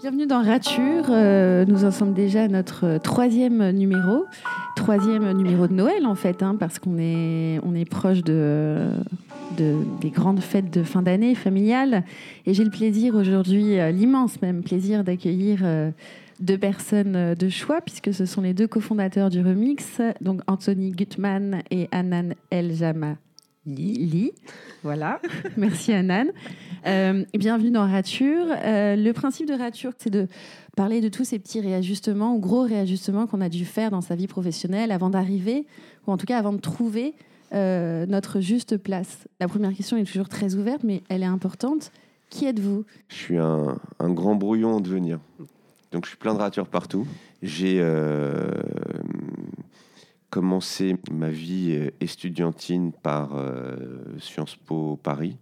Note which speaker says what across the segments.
Speaker 1: Bienvenue dans Rature. Euh, nous en sommes déjà à notre troisième numéro. Troisième numéro de Noël, en fait, hein, parce qu'on est, on est proche de, de- des grandes fêtes de fin d'année familiales. Et j'ai le plaisir aujourd'hui, euh, l'immense même plaisir d'accueillir euh, deux personnes de choix, puisque ce sont les deux cofondateurs du Remix, donc Anthony Gutmann et Anan El Jama. Li. Voilà, merci Anan. Euh, bienvenue dans Rature. Euh, le principe de Rature, c'est de parler de tous ces petits réajustements ou gros réajustements qu'on a dû faire dans sa vie professionnelle avant d'arriver, ou en tout cas avant de trouver euh, notre juste place. La première question est toujours très ouverte, mais elle est importante. Qui êtes-vous?
Speaker 2: Je suis un, grand brouillon en devenir. Donc je suis plein de ratures partout. J'ai commencé ma vie euh, estudiantine par euh, Sciences Po Paris,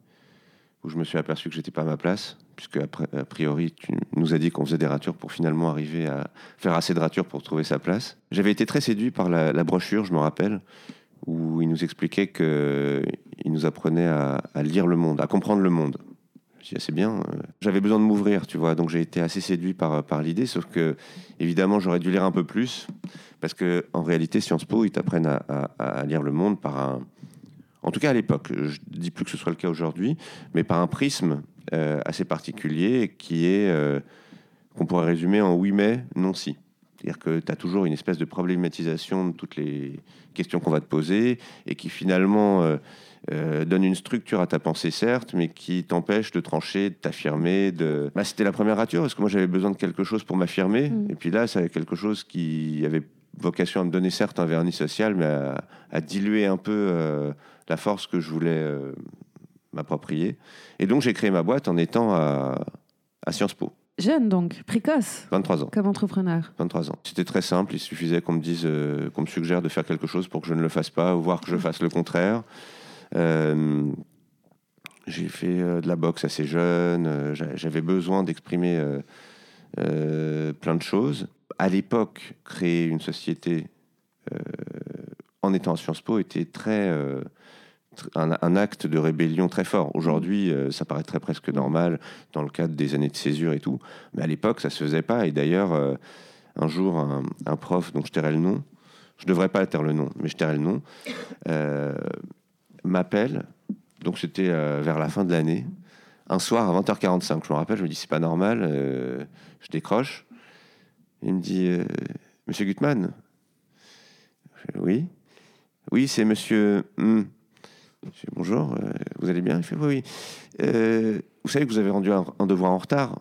Speaker 2: où je me suis aperçu que j'étais pas à ma place, puisque a priori tu nous as dit qu'on faisait des ratures pour finalement arriver à faire assez de ratures pour trouver sa place. J'avais été très séduit par la, brochure, je me rappelle, où il nous expliquait que il nous apprenait à, lire le monde, à comprendre le monde. Ah, c'est bien. euh, J'avais besoin de m'ouvrir, tu vois. Donc j'ai été assez séduit par, par l'idée, sauf que, évidemment, j'aurais dû lire un peu plus. Parce que en réalité, Sciences Po, ils t'apprennent à, à- à lire le monde par un. En tout cas, à l'époque, je dis plus que ce soit le cas aujourd'hui, mais par un prisme euh, assez particulier qui est. euh, qu'on pourrait résumer en oui, mais, non, si. C'est-à-dire que tu as toujours une espèce de problématisation de toutes les questions qu'on va te poser et qui finalement euh, euh, donne une structure à ta pensée, certes, mais qui t'empêche de trancher, de t'affirmer. De... Bah, C'était la première rature, parce que moi j'avais besoin de quelque chose pour m'affirmer.
Speaker 1: Mm.
Speaker 2: Et puis là, c'est quelque chose qui avait vocation à me donner, certes, un vernis social, mais à, à diluer un peu euh, la force que je voulais euh, m'approprier. Et donc j'ai créé ma boîte en étant à, à Sciences Po,
Speaker 1: Jeune donc, précoce,
Speaker 2: 23 ans.
Speaker 1: comme entrepreneur.
Speaker 2: 23 ans. C'était très simple, il suffisait qu'on me dise, euh, qu'on me suggère de faire quelque chose pour que je ne le fasse pas, ou voire que je fasse le contraire. J'ai fait de la boxe assez jeune, j'a- j'avais besoin d'exprimer plein de choses. À l'époque, créer une société euh, en étant à Sciences Po était très, euh, un, acte de rébellion très fort. Aujourd'hui, euh, ça paraîtrait presque normal dans le cadre des années de césure et tout. Mais à l'époque, ça se faisait pas. Et d'ailleurs, euh, un jour, un, prof, dont je tairai le nom, je devrais pas taire le nom, mais je tairai le nom, m'appelle. Donc c'était vers la fin de l'année. Un soir à 20h45, je me rappelle, je me dis c'est pas normal. je décroche. Il me dit euh, Monsieur Gutmann Oui. Oui, c'est Monsieur. hmm. Je fais, Bonjour, euh, vous allez bien? Il fait Oui, oui. Euh, vous savez que vous avez rendu un, devoir en retard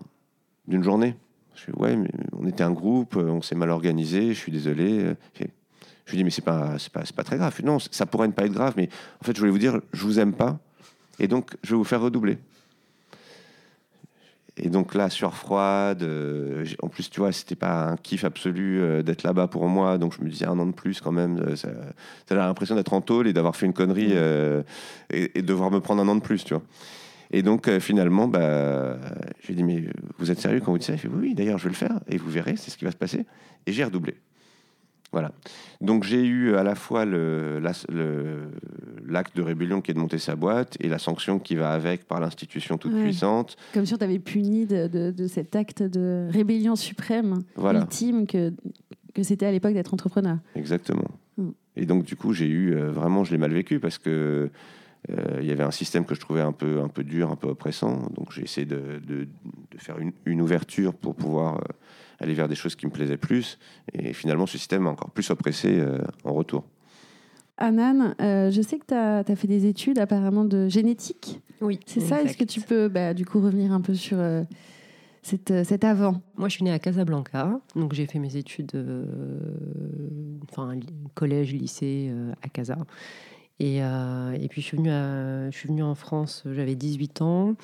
Speaker 2: d'une journée Je fais Ouais, mais on était un groupe, on s'est mal organisé, je suis désolé. Je lui dis Mais c'est pas, pas, pas très grave. Non, ça pourrait ne pas être grave, mais en fait, je voulais vous dire Je vous aime pas, et donc je vais vous faire redoubler. Et donc là, sueur froide. euh, en plus, tu vois, c'était pas un kiff absolu euh, d'être là-bas pour moi. Donc je me disais un an de plus quand même. euh, Ça, ça a l'impression d'être en tôle et d'avoir fait une connerie et, et devoir me prendre un an de plus, tu vois. Et donc finalement, bah, je lui ai dit mais vous êtes sérieux quand vous dites ça? Il fait oui, oui, d'ailleurs je vais le faire et vous verrez, c'est ce qui va se passer. Et j'ai redoublé. Voilà. Donc j'ai eu à la fois le- l'acte de rébellion qui est de monter sa boîte et la sanction qui va avec par l'institution toute
Speaker 1: Ouais.
Speaker 2: puissante.
Speaker 1: Comme si on t'avait puni de, de- de cet acte de rébellion suprême,
Speaker 2: Voilà.
Speaker 1: ultime que, que c'était à l'époque d'être entrepreneur.
Speaker 2: Exactement.
Speaker 1: Mm.
Speaker 2: Et donc, du coup, j'ai eu euh, vraiment, je l'ai mal vécu parce que euh, il y avait un système que je trouvais un peu, un peu dur, un peu oppressant. Donc, j'ai essayé de, de- de faire une, une ouverture pour pouvoir euh, aller vers des choses qui me plaisaient plus. Et finalement, ce système m'a encore plus oppressé euh, en retour.
Speaker 1: Anan, euh, je sais que tu as, fait des études apparemment de génétique.
Speaker 3: Oui,
Speaker 1: C'est ça Est-ce que tu peux bah, du coup revenir un peu sur euh, cette, euh, cet avant?
Speaker 3: Moi, je suis née à Casablanca, donc j'ai fait mes études, enfin, collège, lycée euh, à Casa. Et, euh, et puis, je suis, venue à- je suis venue en France, j'avais 18 ans,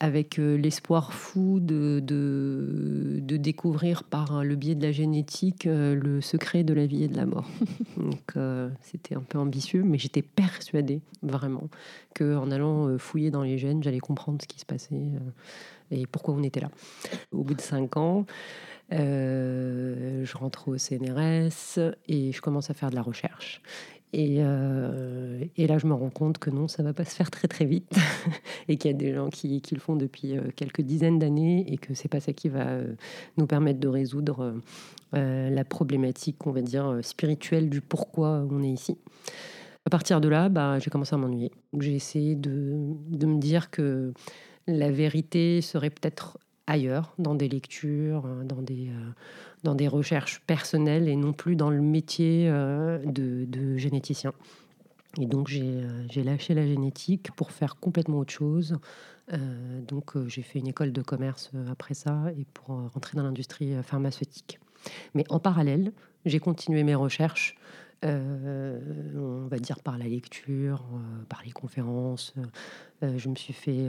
Speaker 3: avec euh, l'espoir fou de, de, de découvrir par le biais de la génétique euh, le secret de la vie et de la mort. Donc, euh, c'était un peu ambitieux, mais j'étais persuadée, vraiment, qu'en allant euh, fouiller dans les gènes, j'allais comprendre ce qui se passait euh, et pourquoi on était là. Au bout de cinq ans, euh, je rentre au CNRS et je commence à faire de la recherche. Et, euh, et, là, je me rends compte que non, ça va pas se faire très très vite et qu'il y a des gens qui, le font depuis quelques dizaines d'années et que c'est pas ça qui va nous permettre de résoudre la problématique, on va dire, spirituelle du pourquoi on est ici. À partir de là, bah, j'ai commencé à m'ennuyer. J'ai essayé de, de, me dire que la vérité serait peut-être ailleurs, dans des lectures, dans des, dans des recherches personnelles et non plus dans le métier euh, de, généticien. Et donc euh, j'ai lâché la génétique pour faire complètement autre chose. Euh, donc j'ai fait une école de commerce après ça et pour rentrer dans l'industrie pharmaceutique. Mais en parallèle, j'ai continué mes recherches, on va dire par la lecture, par les conférences. je me suis fait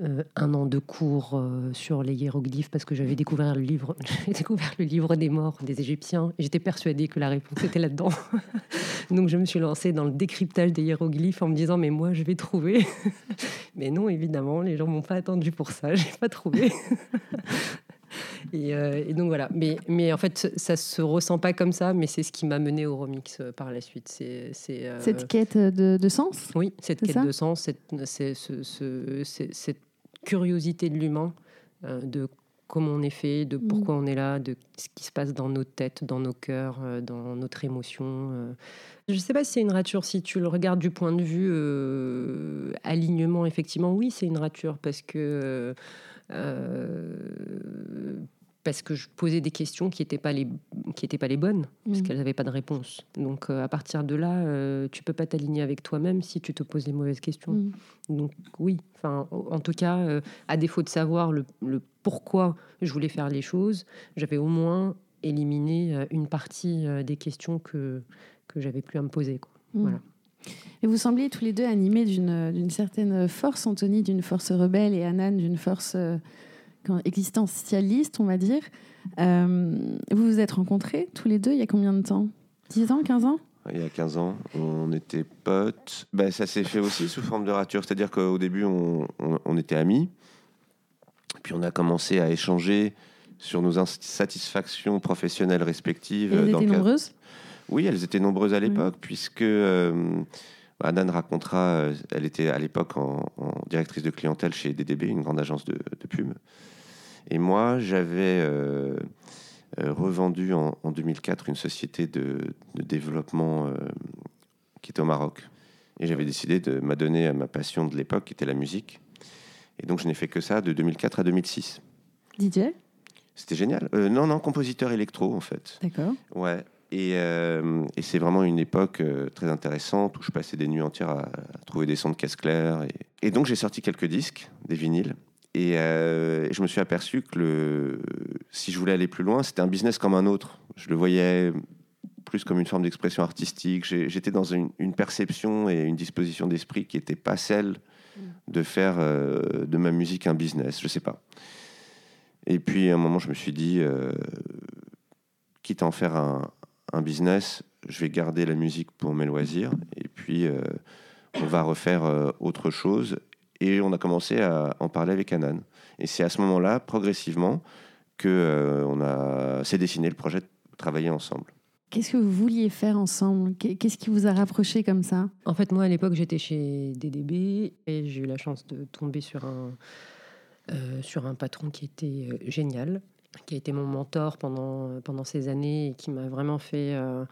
Speaker 3: euh, un an de cours euh, sur les hiéroglyphes parce que j'avais découvert le livre, découvert le livre des morts des Égyptiens. Et j'étais persuadée que la réponse était là-dedans. Donc je me suis lancée dans le décryptage des hiéroglyphes en me disant mais moi je vais trouver. mais non évidemment les gens m'ont pas attendu pour ça, j'ai pas trouvé. Euh, et, donc voilà. Mais, mais en fait, ça se ressent pas comme ça, mais c'est ce qui m'a mené au remix euh, par la suite. C'est,
Speaker 1: euh, Cette quête de, sens
Speaker 3: Oui, cette quête de sens, cette, cette curiosité de l'humain, de comment on est fait, de mm. pourquoi on est là, de ce qui se passe dans nos têtes, dans nos cœurs, dans notre émotion. Je ne sais pas si c'est une rature. Si tu le regardes du point de vue alignement, effectivement, oui, c'est une rature parce que parce que je posais des questions qui n'étaient pas les qui étaient pas les bonnes parce mm. qu'elles n'avaient pas de réponse. Donc euh, à partir de là, euh, tu peux pas t'aligner avec toi-même si tu te poses les mauvaises questions. Mm. Donc oui, enfin en tout cas, à défaut de savoir le, pourquoi je voulais faire les choses, j'avais au moins éliminé une partie des questions que que j'avais plus à me poser. Quoi. Mm. Voilà.
Speaker 1: Et vous sembliez tous les deux animés d'une certaine force, Anthony d'une force rebelle et Anan d'une force euh, existentialiste, on va dire. Euh, vous vous êtes rencontrés tous les deux il y a combien de temps? 10 ans, 15 ans?
Speaker 2: Il y a 15 ans, on était potes. Ben, ça s'est fait aussi sous forme de rature, c'est-à-dire qu'au début, on, on, était amis, puis on a commencé à échanger sur nos insatisfactions professionnelles respectives.
Speaker 1: Et vous étiez nombreuses?
Speaker 2: Oui, elles étaient nombreuses à l'époque, puisque euh, Anan racontera, euh, elle était à l'époque en, directrice de clientèle chez DDB, une grande agence de, pub. Et moi, j'avais euh, revendu en, 2004 une société de, développement qui était au Maroc. Et j'avais décidé de m'adonner à ma passion de l'époque, qui était la musique. Et donc, je n'ai fait que ça de 2004 à 2006.
Speaker 1: DJ
Speaker 2: C'était génial. non, non, compositeur électro, en fait.
Speaker 1: D'accord.
Speaker 2: Ouais. Euh, et, c'est vraiment une époque euh, très intéressante où je passais des nuits entières à, trouver des sons de caisse claire. Et, donc j'ai sorti quelques disques, des vinyles. Euh, et, je me suis aperçu que le, si je voulais aller plus loin, c'était un business comme un autre. Je le voyais plus comme une forme d'expression artistique. J'étais dans une, perception et une disposition d'esprit qui n'était pas celle de faire de ma musique un business. Je sais pas. Et puis à un moment, je me suis dit, quitte à en faire un, un business, je vais garder la musique pour mes loisirs et puis euh, on va refaire euh, autre chose. Et on a commencé à en parler avec Anan. Et c'est à ce moment-là, progressivement, que euh, on a s'est dessiné le projet de travailler ensemble.
Speaker 1: Qu'est-ce que vous vouliez faire ensemble? Qu'est-ce qui vous a rapproché comme ça?
Speaker 3: En fait, moi, à l'époque, j'étais chez DDB et j'ai eu la chance de tomber sur un, sur un patron qui était génial, qui a été mon mentor pendant, pendant ces années et qui m'a vraiment fait euh,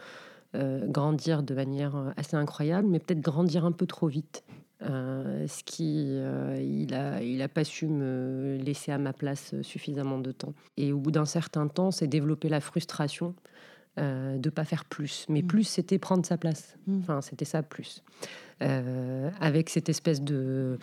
Speaker 3: euh, grandir de manière assez incroyable, mais peut-être grandir un peu trop vite. Euh, ce qui, il a, il a pas su me laisser à ma place suffisamment de temps. Et au bout d'un certain temps, c'est développer la frustration de de pas faire plus. Mais mmh. plus, c'était prendre sa place. Mmh. Enfin, c'était ça, plus. avec cette espèce de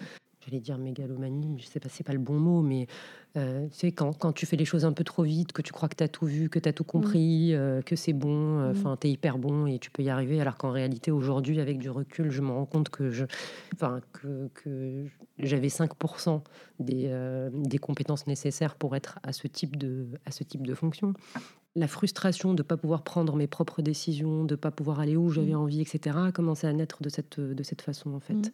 Speaker 3: j'allais dire mégalomanie, je sais pas, c'est pas le bon mot, mais euh, c'est quand, quand tu fais les choses un peu trop vite, que tu crois que tu as tout vu, que tu as tout compris, mm. euh, que c'est bon, euh, mm. enfin, tu es hyper bon et tu peux y arriver, alors qu'en réalité, aujourd'hui, avec du recul, je me rends compte que je, enfin, que, que j'avais 5% des, des compétences nécessaires pour être à ce type de, à ce type de fonction. La frustration de ne pas pouvoir prendre mes propres décisions, de ne pas pouvoir aller où j'avais mm. envie, etc., a commencé à naître de cette, de cette façon, en fait.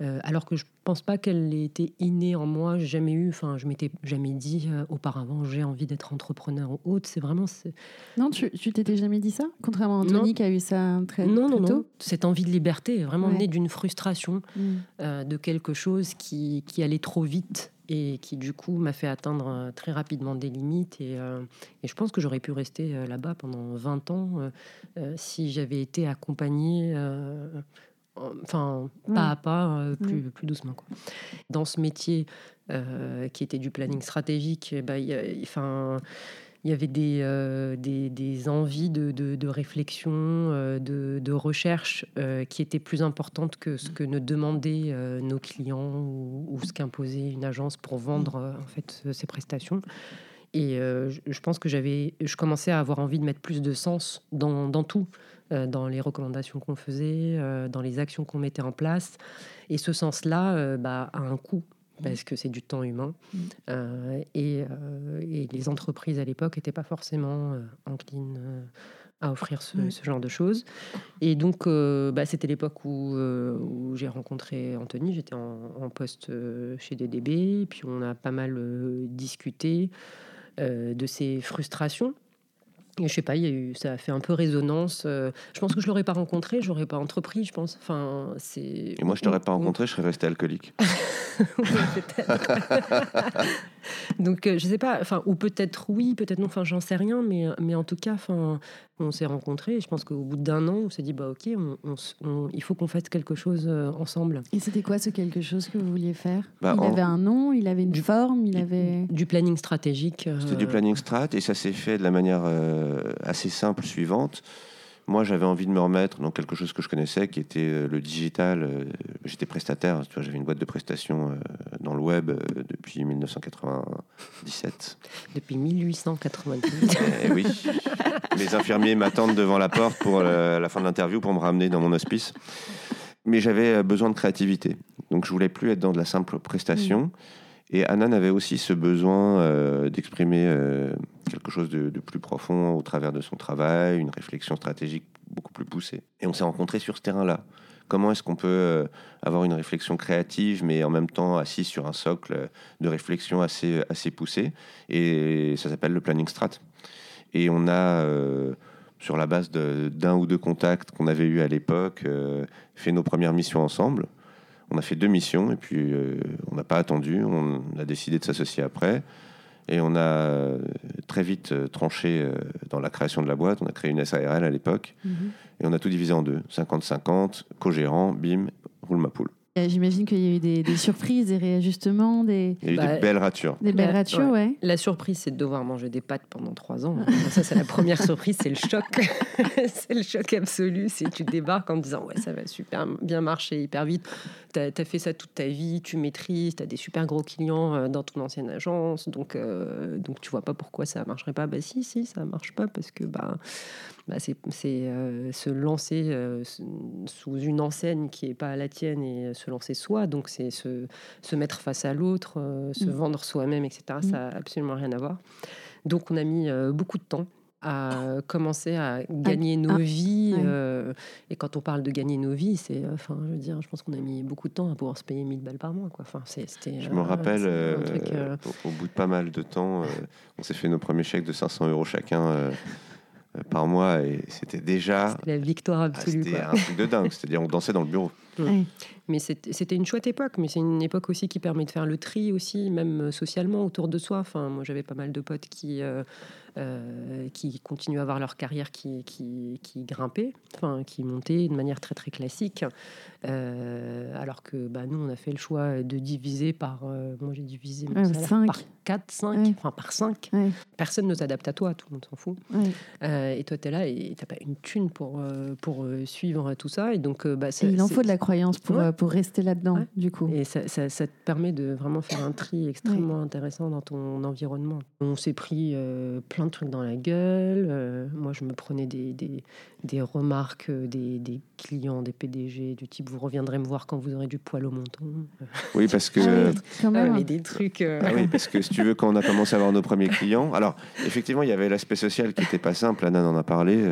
Speaker 3: Euh, alors que je pense pas qu'elle ait été innée en moi. J'ai jamais eu, enfin, je m'étais jamais dit euh, auparavant j'ai envie d'être entrepreneur ou autre. C'est vraiment.
Speaker 1: Non, tu, tu t'étais jamais dit ça? Contrairement à Anthony qui a eu ça très
Speaker 3: Non, non,
Speaker 1: non.
Speaker 3: Cette envie de liberté est vraiment née d'une frustration mm. de quelque chose qui, qui allait trop vite et qui du coup m'a fait atteindre très rapidement des limites. Et, et je pense que j'aurais pu rester là-bas pendant 20 ans si j'avais été accompagnée enfin pas à pas, euh, plus, plus doucement. Quoi. Dans ce métier euh, qui était du planning stratégique, bah, il y avait des, euh, des, des, envies de, de, réflexion, de, de, recherche qui étaient plus importantes que ce que ne demandaient nos clients ou, ce qu'imposait une agence pour vendre en fait ces prestations. Et je pense que j'avais, je commençais à avoir envie de mettre plus de sens dans, dans tout. Euh, dans les recommandations qu'on faisait, euh, dans les actions qu'on mettait en place. Et ce sens-là euh, bah, a un coût parce que c'est du temps humain. Mm. et, les entreprises à l'époque n'étaient pas forcément enclines à offrir ce, genre de choses. Et donc, bah, c'était l'époque où, j'ai rencontré Anthony. J'étais en, poste chez DDB, puis on a pas mal discuté de ses frustrations je sais pas, il y a eu, ça a fait un peu résonance. Euh, je pense que je l'aurais pas rencontré, je l'aurais pas entrepris, je pense. Enfin, c'est.
Speaker 2: Et moi, je t'aurais pas rencontré, je serais resté alcoolique.
Speaker 3: Donc, euh, je sais pas, enfin, ou peut-être oui, peut-être non, enfin, j'en sais rien, mais, mais en tout cas, enfin, on s'est rencontrés. Je pense qu'au bout d'un an, on s'est dit, bah, ok, on, il faut qu'on fasse quelque chose euh, ensemble.
Speaker 1: Et c'était quoi ce quelque chose que vous vouliez faire? Bah, Il avait un nom, il avait une forme, il avait.
Speaker 3: Du planning stratégique.
Speaker 2: C'était du planning strat, et ça s'est fait de la manière assez simple suivante. Moi, j'avais envie de me remettre dans quelque chose que je connaissais, qui était euh, le digital. Euh, j'étais prestataire, tu vois, j'avais une boîte de prestations euh, dans le web depuis 1997.
Speaker 3: Depuis 1897.
Speaker 2: Eh oui. Les infirmiers m'attendent devant la porte pour la fin de l'interview pour me ramener dans mon hospice. Mais j'avais besoin de créativité. Donc, je voulais plus être dans de la simple prestation. Mmh. Et Anan avait aussi ce besoin euh, d'exprimer euh, quelque chose de, plus profond au travers de son travail, une réflexion stratégique beaucoup plus poussée. Et on s'est rencontrés sur ce terrain-là. Comment est-ce qu'on peut euh, avoir une réflexion créative, mais en même temps assis sur un socle de réflexion assez, assez poussé? Et ça s'appelle le planning strat. Et on a, sur la base d'un ou deux contacts qu'on avait eus à l'époque, fait nos premières missions ensemble. On a fait deux missions et puis euh, on n'a pas attendu. On a décidé de s'associer après. Et on a euh, très vite euh, tranché dans la création de la boîte. On a créé une SARL à l'époque. Mhm. Et on a tout divisé en deux 50-50, co-gérant, BIM, roule ma poule.
Speaker 1: J'imagine qu'il y a eu des, surprises, des réajustements, des...
Speaker 2: Il y a eu des bah, belles ratures.
Speaker 1: Des belles ratures, ouais.
Speaker 3: La surprise, c'est de devoir manger des pâtes pendant trois ans. ça, c'est la première surprise, c'est le choc. c'est le choc absolu. C'est tu débarques en disant, ouais, ça va super bien marcher hyper vite. Tu as, fait ça toute ta vie, tu maîtrises, tu as des super gros clients euh, dans ton ancienne agence. Donc, euh, donc tu vois pas pourquoi ça marcherait pas. Bah si, si, ça marche pas parce que bah, bah, c'est euh, se lancer euh, sous une enseigne qui n'est pas la tienne et se lancer soi. Donc, c'est se, se, mettre face à l'autre, se mm. vendre soi-même, etc. Mm. Ça n'a absolument rien à voir. Donc, on a mis beaucoup de temps à commencer à gagner nos vies. et quand on parle de gagner nos vies, c'est, enfin, je veux dire, je pense qu'on a mis beaucoup de temps à pouvoir se payer 1000 balles par mois. Quoi. Enfin, c'était,
Speaker 2: je me rappelle, au, bout de pas mal de temps, on s'est fait nos premiers chèques de 500 euros chacun euh, par mois et c'était déjà
Speaker 3: la victoire ah, absolue.
Speaker 2: C'était un truc de dingue, c'est-à-dire on dansait dans le bureau.
Speaker 3: Mais c'était une chouette époque, mais c'est une époque aussi qui permet de faire le tri aussi, même euh, socialement autour de soi. Enfin, moi j'avais pas mal de potes qui euh, qui continuent à avoir leur carrière qui, qui, qui grimpait, enfin, qui montait de manière très très classique. Euh, alors que bah, nous, on a fait le choix de diviser par. Euh, moi, j'ai divisé mon salaire par 4, 5, enfin par 5. Personne ne s'adapte à toi, tout le monde s'en fout. et toi, tu es là et tu n'as pas une thune pour, pour suivre tout ça. Et donc, bah,
Speaker 1: il en faut de la croyance pour, pour rester là-dedans, du coup.
Speaker 3: Et ça, ça, ça, te permet de vraiment faire un tri extrêmement intéressant dans ton environnement. On s'est pris plein de trucs dans la gueule. Euh, moi, je me prenais des, des, des remarques euh, des, des, clients, des PDG, du type vous reviendrez me voir quand vous aurez du poil au menton.
Speaker 2: Oui, parce que. Ah
Speaker 3: quand même. mais des trucs. Euh,
Speaker 2: ah oui, parce que si tu veux, quand on a commencé à avoir nos premiers clients, alors effectivement, il y avait l'aspect social qui n'était pas simple. Anna en a parlé.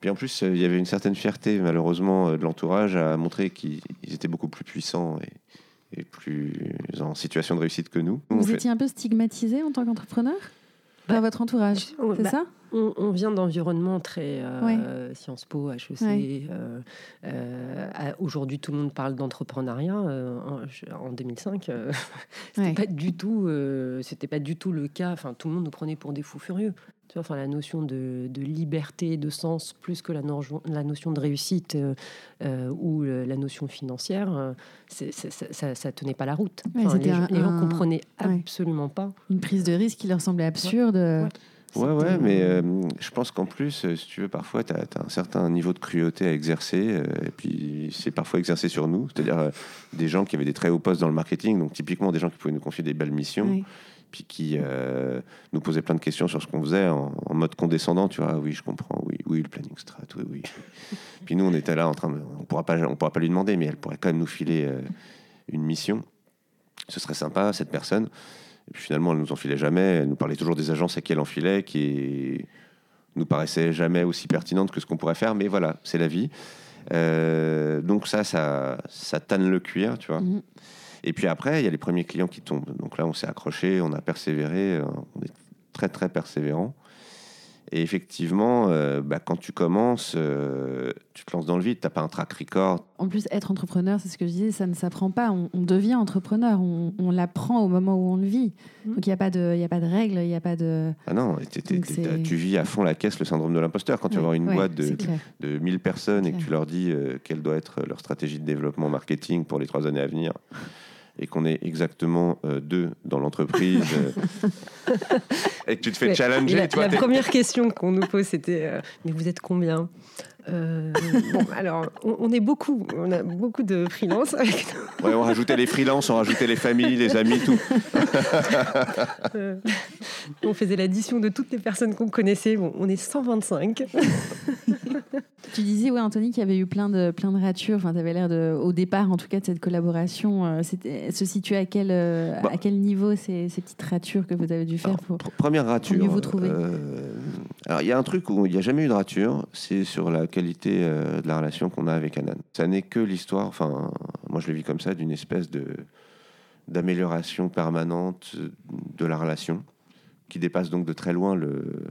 Speaker 2: Puis en plus, il y avait une certaine fierté, malheureusement, de l'entourage à montrer qu'ils étaient beaucoup plus puissants et, plus en situation de réussite que nous.
Speaker 1: Vous
Speaker 2: fait-
Speaker 1: étiez un peu stigmatisé en tant qu'entrepreneur? Par votre entourage, c'est
Speaker 3: bah,
Speaker 1: ça?
Speaker 3: On, on vient d'environnements très euh, Sciences Po, HEC.
Speaker 1: Ouais.
Speaker 3: euh, euh, Aujourd'hui, tout le monde parle d'entrepreneuriat. en, je- en 2005, euh, c'était
Speaker 1: Ouais.
Speaker 3: pas du tout, c'était pas du tout le cas. Enfin, tout le monde nous prenait pour des fous furieux. Tu vois, enfin, la notion de, de liberté, de sens, plus que la, no- la notion de réussite euh, ou la notion financière, ça, ça, ça tenait pas la route. Enfin, les, gens-
Speaker 1: un-
Speaker 3: les gens
Speaker 1: un-
Speaker 3: comprenaient
Speaker 1: ouais.
Speaker 3: absolument pas.
Speaker 1: Une prise de risque qui leur semblait absurde.
Speaker 3: Ouais.
Speaker 2: Ouais, ouais,
Speaker 1: C'était-
Speaker 2: mais euh, je pense qu'en plus, euh, si tu veux, parfois, tu as, un certain niveau de cruauté à exercer, euh, et puis c'est parfois exercé sur nous, c'est-à-dire euh, des gens qui avaient des très hauts postes dans le marketing, donc typiquement des gens qui pouvaient nous confier des belles missions,
Speaker 1: Ouais.
Speaker 2: puis qui euh, nous posaient plein de questions sur ce qu'on faisait en, en mode condescendant, tu vois, Ah oui, je comprends, oui, oui, le planning strat, oui, oui. puis nous, on était là en train de, on pourra pas, on pourra pas lui demander, mais elle pourrait quand même nous filer euh, une mission. Ce serait sympa, cette personne. Et puis finalement, elle nous enfilait jamais. Elle nous parlait toujours des agences à qui elle enfilait, qui nous paraissaient jamais aussi pertinentes que ce qu'on pourrait faire. Mais voilà, c'est la vie. Euh, donc ça, ça, ça tanne le cuir, tu vois.
Speaker 1: Mhm.
Speaker 2: Et puis après, il y a les premiers clients qui tombent. Donc là, on s'est accroché, on a persévéré, euh, on est très très persévérant. Et effectivement, euh, bah, quand tu commences, euh, tu te lances dans le vide, tu n'as pas un track record.
Speaker 1: En plus, être entrepreneur, c'est ce que je disais, ça ne s'apprend pas. On, on devient entrepreneur, on, on l'apprend au moment où on le vit.
Speaker 3: Mhm.
Speaker 1: Donc il n'y a, pas de- il y a pas de règles, il n'y a pas de...
Speaker 2: Ah non, tu vis à fond la caisse le syndrome de l'imposteur. Quand tu vas voir une
Speaker 1: ouais,
Speaker 2: boîte de, de 1000 personnes et que tu leur dis euh, quelle doit être leur stratégie de développement marketing pour les trois années à venir et qu'on est exactement euh, deux dans l'entreprise euh, et que tu te fais
Speaker 3: Ouais.
Speaker 2: challenger,
Speaker 3: la, la première question qu'on nous pose, c'était euh, Mais vous êtes combien? Euh, bon, alors, on, on est beaucoup, on a beaucoup de freelance avec nous.
Speaker 2: Ouais, on rajoutait les freelances, on rajoutait les familles, les amis, tout.
Speaker 3: Euh, on faisait l'addition de toutes les personnes qu'on connaissait. Bon, on est 125.
Speaker 1: Tu disais, ouais, Anthony, qu'il y avait eu plein de, plein de ratures. Enfin, tu avais l'air de, au départ, en tout cas, de cette collaboration. euh, c'était- se situer à quel,
Speaker 2: Bah.
Speaker 1: à quel niveau ces, ces petites ratures que vous avez dû faire
Speaker 2: Alors,
Speaker 1: pour...
Speaker 2: pr- Première rature.
Speaker 1: mieux vous trouver?
Speaker 2: euh, alors, il y a un truc où il n'y a jamais eu de rature, c'est sur la qualité euh, de la relation qu'on a avec Anan. Ça n'est que l'histoire, enfin, moi je le vis comme ça, d'une espèce de d'amélioration permanente de la relation, qui dépasse donc de très loin le,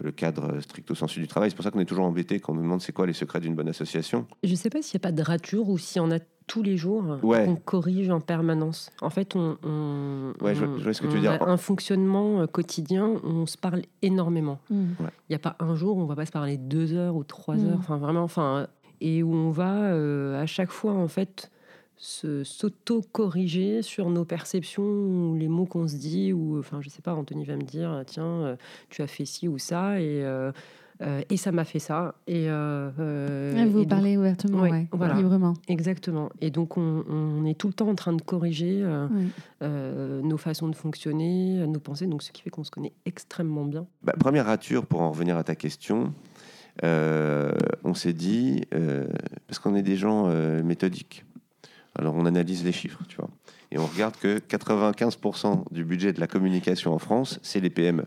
Speaker 2: le cadre stricto sensu du travail. C'est pour ça qu'on est toujours embêté quand on nous demande c'est quoi les secrets d'une bonne association.
Speaker 3: Je ne sais pas s'il n'y a pas de rature ou s'il y en a tous les jours
Speaker 2: Ouais.
Speaker 3: qu'on corrige en permanence. En fait, on, on-
Speaker 2: Ouais, je-
Speaker 3: on-
Speaker 2: je vois ce que tu veux dire.
Speaker 3: a un fonctionnement euh, quotidien, on se parle énormément.
Speaker 1: Hmm.
Speaker 3: Il n'y a pas un jour où on va pas se parler deux heures ou trois
Speaker 1: Mm.
Speaker 3: heures, enfin vraiment, enfin, et où on va euh, à chaque fois en fait se- s'auto-corriger sur nos perceptions ou les mots qu'on se dit ou enfin je sais pas Anthony va me dire tiens euh, tu as fait ci ou ça et euh, euh, et ça m'a fait ça et, euh, euh,
Speaker 1: vous
Speaker 3: et donc-
Speaker 1: parlez ouvertement,
Speaker 3: Ouais,
Speaker 1: ouais,
Speaker 3: voilà.
Speaker 1: librement.
Speaker 3: exactement et donc on, on est tout le temps en train de corriger euh,
Speaker 1: Ouais.
Speaker 3: euh, nos façons de fonctionner nos pensées donc ce qui fait qu'on se connaît extrêmement bien
Speaker 2: Bah, première rature, pour en revenir à ta question, euh, on s'est dit, euh, parce qu'on est des gens euh, méthodiques, alors on analyse les chiffres, tu vois, et on regarde que 95% du budget de la communication en France, c'est les PME.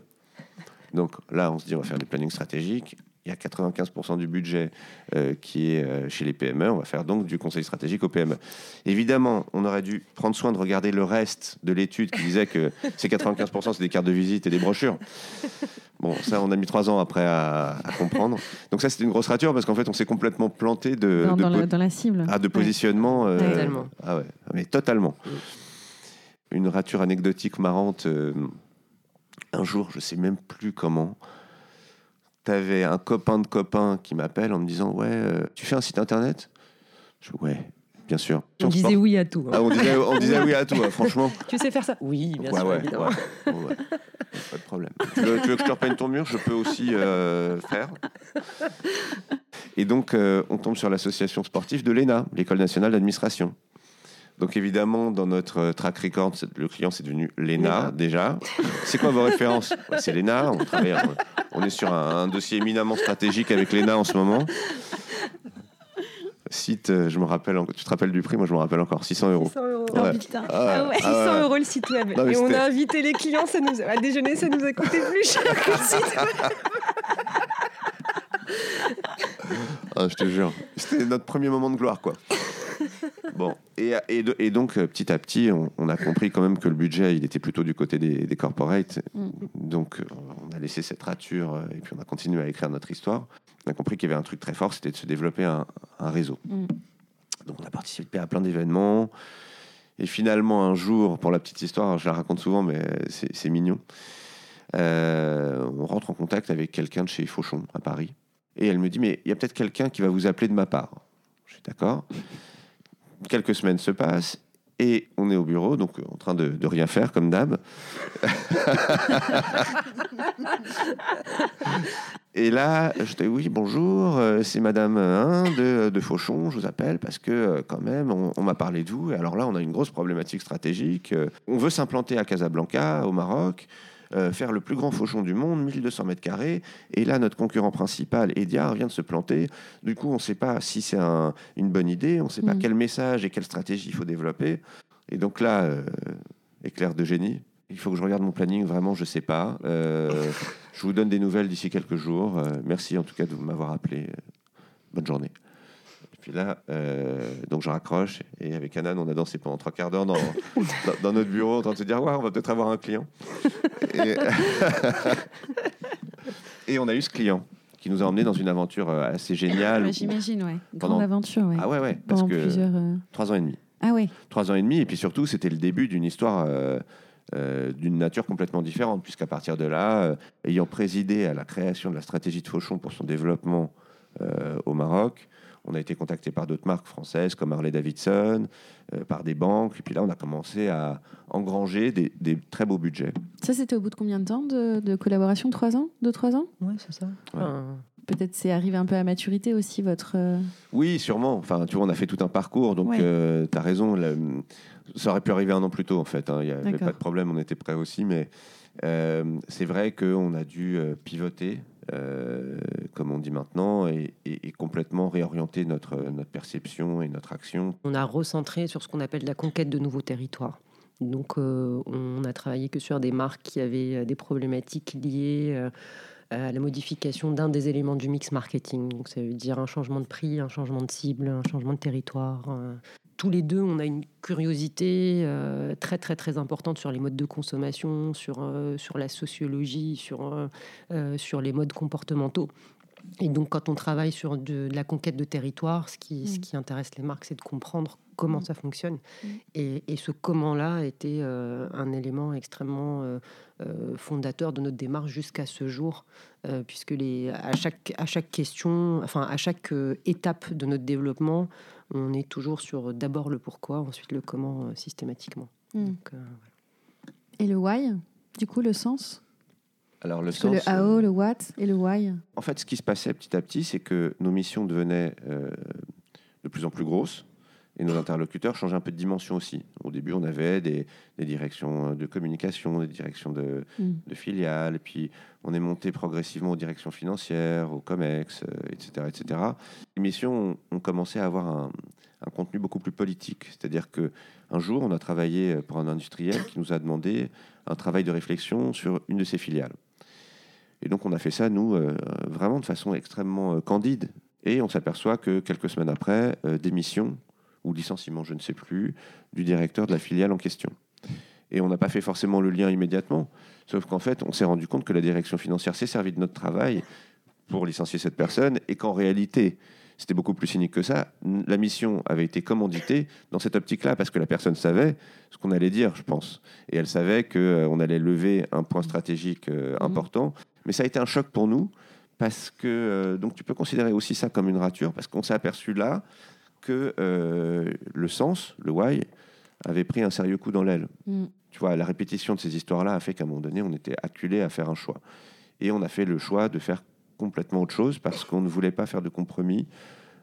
Speaker 2: Donc là, on se dit, on va faire des plannings stratégiques. Il y a 95% du budget euh, qui est euh, chez les PME. On va faire donc du conseil stratégique aux PME. Évidemment, on aurait dû prendre soin de regarder le reste de l'étude qui disait que ces 95%, c'est des cartes de visite et des brochures. Bon, ça, on a mis trois ans après à, à comprendre. Donc ça, c'était une grosse rature parce qu'en fait, on s'est complètement planté de,
Speaker 1: Dans,
Speaker 2: de
Speaker 1: dans la, dans la cible.
Speaker 2: ah, de
Speaker 1: Ouais.
Speaker 2: positionnement. euh,
Speaker 3: Totalement.
Speaker 2: Ah ouais, mais totalement. Une rature anecdotique marrante. Un jour, je sais même plus comment. T'avais un copain de copain qui m'appelle en me disant Ouais, euh, tu fais un site internet? Je dis, Ouais, bien sûr.
Speaker 3: on
Speaker 2: Sur
Speaker 3: disait
Speaker 2: sport.
Speaker 3: oui à tout hein.
Speaker 2: Ah, on, disait, on disait oui à tout, franchement.
Speaker 3: tu sais faire ça? Oui bien
Speaker 2: ouais,
Speaker 3: sûr
Speaker 2: ouais,
Speaker 3: évidemment
Speaker 2: ouais, ouais. Pas de problème. Tu veux, tu veux que je te repeigne ton mur? Je peux aussi euh, faire. Et donc, euh, on tombe sur l'association sportive de l'ENA, l'École nationale d'administration. Donc, évidemment, dans notre euh, track record, le client, c'est devenu l'ENA, déjà. C'est quoi vos références? Ouais, C'est l'ENA. On, travaille, on, est sur un, un dossier éminemment stratégique avec l'ENA en ce moment. Site, euh, je me rappelle, tu te rappelles du prix? Moi, je me rappelle encore 600 euros.
Speaker 3: 600 euros.
Speaker 2: Ouais.
Speaker 1: putain.
Speaker 2: Ah ouais,
Speaker 3: 600
Speaker 2: ah ouais.
Speaker 3: euros le site web.
Speaker 2: Non,
Speaker 3: et on a invité les clients, ça nous a, à déjeuner, ça nous a coûté plus cher que le site.
Speaker 2: Ah, je te jure. C'était notre premier moment de gloire, quoi. Bon, et, et, de- et donc euh, petit à petit, on, on a compris quand même que le budget, il était plutôt du côté des, des corporates.
Speaker 1: Mm.
Speaker 2: Donc euh, on a laissé cette rature euh, et puis on a continué à écrire notre histoire. On a compris qu'il y avait un truc très fort, c'était de se développer un, un réseau.
Speaker 1: Mm.
Speaker 2: Donc on a participé à plein d'événements. Et finalement, un jour, pour la petite histoire, je la raconte souvent, mais c'est c'est mignon, euh, on rentre en contact avec quelqu'un de chez Fauchon à Paris. Et elle me dit, mais il y a peut-être quelqu'un qui va vous appeler de ma part. Je suis d'accord. Quelques semaines se passent et on est au bureau, donc en train de, rien faire comme d'hab. et là, je dis oui, bonjour, euh, c'est Madame 1 de, de Fauchon, je vous appelle parce que euh, quand même, on, on m'a parlé de vous. Et alors là, on a une grosse problématique stratégique. Euh, On veut s'implanter à Casablanca, au Maroc. Euh, faire le plus grand fauchon du monde, 1200 mètres carrés. Et là, notre concurrent principal, Ediar, vient de se planter. Du coup, on ne sait pas si c'est un- une bonne idée, on ne sait pas
Speaker 1: Mm.
Speaker 2: quel message et quelle stratégie il faut développer. Et donc là, euh, éclair de génie. Il faut que je regarde mon planning, vraiment, je ne sais pas. Euh, je vous donne des nouvelles d'ici quelques jours. Merci en tout cas de m'avoir appelé. Bonne journée. Et puis là, euh, donc je raccroche et avec Anan, on a dansé pendant trois quarts d'heure dans, dans, dans notre bureau en train de se dire ouais, on va peut-être avoir un client. Et, et on a eu ce client qui nous a emmené dans une aventure euh, assez géniale.
Speaker 1: Ouais, J'imagine, ouais. Grande
Speaker 2: Pendant-
Speaker 1: aventure, ouais.
Speaker 2: Ah ouais, ouais, parce
Speaker 1: Pendant
Speaker 2: que
Speaker 1: plusieurs. euh,
Speaker 2: trois ans et demi.
Speaker 1: Ah ouais.
Speaker 2: Trois ans et demi, et puis surtout, c'était le début d'une histoire euh, euh, d'une nature complètement différente, puisqu'à partir de là, euh, ayant présidé à la création de la stratégie de Fauchon pour son développement au Maroc, on a été contacté par d'autres marques françaises comme Harley Davidson, euh, par des banques, et puis là, on a commencé à engranger des, des très beaux budgets.
Speaker 1: Ça, c'était au bout de combien de temps de, de collaboration? Trois ans? Deux, trois ans?
Speaker 3: Ouais, c'est ça.
Speaker 1: Peut-être c'est arrivé un peu à maturité aussi, votre. euh,
Speaker 2: Oui, sûrement. Enfin, tu vois, on a fait tout un parcours, donc
Speaker 1: Ouais.
Speaker 2: tu as raison. ça aurait pu arriver un an plus tôt, en fait. hein. Il n'y avait pas de problème, on était prêts aussi. Mais euh, c'est vrai qu'on a dû euh, pivoter, euh, comme on dit maintenant, et, complètement réorienter notre, notre perception et notre action.
Speaker 3: on a recentré sur ce qu'on appelle la conquête de nouveaux territoires. Donc, euh, on a travaillé que sur des marques qui avaient euh, des problématiques liées euh, à la modification d'un des éléments du mix marketing. Donc, ça veut dire un changement de prix, un changement de cible, un changement de territoire. Tous les deux, on a une curiosité très, très, très importante sur les modes de consommation, sur, sur la sociologie, sur, sur les modes comportementaux. Et donc, quand on travaille sur de, de la conquête de territoire, ce qui, ce
Speaker 1: Mm.
Speaker 3: qui intéresse les marques, c'est de comprendre comment
Speaker 1: Mm.
Speaker 3: ça fonctionne.
Speaker 1: Mm.
Speaker 3: Et, et ce comment-là était euh, un élément extrêmement euh, euh, fondateur de notre démarche jusqu'à ce jour, euh, puisque les, à, chaque, à chaque question, enfin à chaque étape de notre développement, on est toujours sur d'abord le pourquoi, ensuite le comment systématiquement. Donc,
Speaker 1: Et le why? Du coup, le sens?
Speaker 2: Alors, le
Speaker 1: que le
Speaker 2: sens, euh,
Speaker 1: AO, le what et le why
Speaker 2: En fait, ce qui se passait petit à petit, c'est que nos missions devenaient euh, de plus en plus grosses et nos interlocuteurs changeaient un peu de dimension aussi. Au début, on avait des, des directions de communication, des directions de,
Speaker 1: Mm.
Speaker 2: de filiales, et puis on est monté progressivement aux directions financières, aux COMEX, euh, etc., etc. Les missions ont, ont commencé à avoir un, un contenu beaucoup plus politique. C'est-à-dire que un jour, on a travaillé pour un industriel qui nous a demandé un travail de réflexion sur une de ses filiales. Et donc on a fait ça, nous, euh, vraiment de façon extrêmement euh, candide. Et on s'aperçoit que quelques semaines après, euh, démission ou licenciement, je ne sais plus, du directeur de la filiale en question. Et on n'a pas fait forcément le lien immédiatement, sauf qu'en fait, on s'est rendu compte que la direction financière s'est servie de notre travail pour licencier cette personne, et qu'en réalité, c'était beaucoup plus cynique que ça. La mission avait été commanditée dans cette optique-là, parce que la personne savait ce qu'on allait dire, je pense. Et elle savait qu'on allait lever un point stratégique euh, important. Mais ça a été un choc pour nous, parce que euh, donc tu peux considérer aussi ça comme une rature, parce qu'on s'est aperçu là que euh, le sens, le why, avait pris un sérieux coup dans l'aile.
Speaker 1: Mm.
Speaker 2: Tu vois, la répétition de ces histoires-là a fait qu'à un moment donné, on était acculé à faire un choix. Et on a fait le choix de faire complètement autre chose parce qu'on ne voulait pas faire de compromis